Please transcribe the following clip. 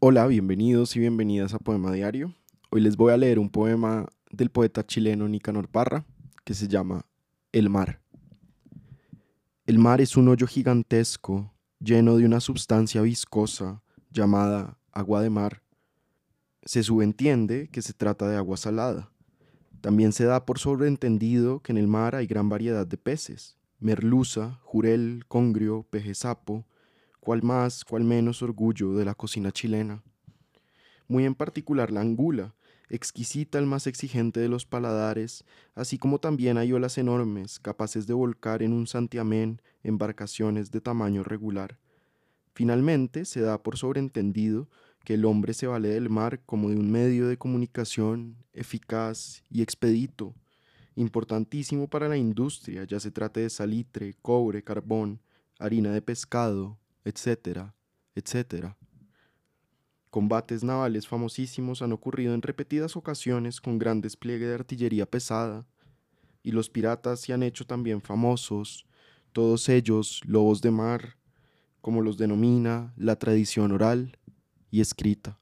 Hola, bienvenidos y bienvenidas a Poema Diario. Hoy les voy a leer un poema del poeta chileno Nicanor Parra que se llama El mar. El mar es un hoyo gigantesco lleno de una sustancia viscosa llamada agua de mar. Se subentiende que se trata de agua salada. También se da por sobreentendido que en el mar hay gran variedad de peces, merluza, jurel, congrio, peje sapo, cual más, cual menos orgullo de la cocina chilena. Muy en particular la angula, exquisita el más exigente de los paladares, así como también hay olas enormes, capaces de volcar en un santiamén embarcaciones de tamaño regular. Finalmente, se da por sobreentendido que el hombre se vale del mar como de un medio de comunicación eficaz y expedito, importantísimo para la industria, ya se trate de salitre, cobre, carbón, harina de pescado, etcétera, etcétera. Combates navales famosísimos han ocurrido en repetidas ocasiones con gran despliegue de artillería pesada, y los piratas se han hecho también famosos, todos ellos lobos de mar, como los denomina la tradición oral y escrita.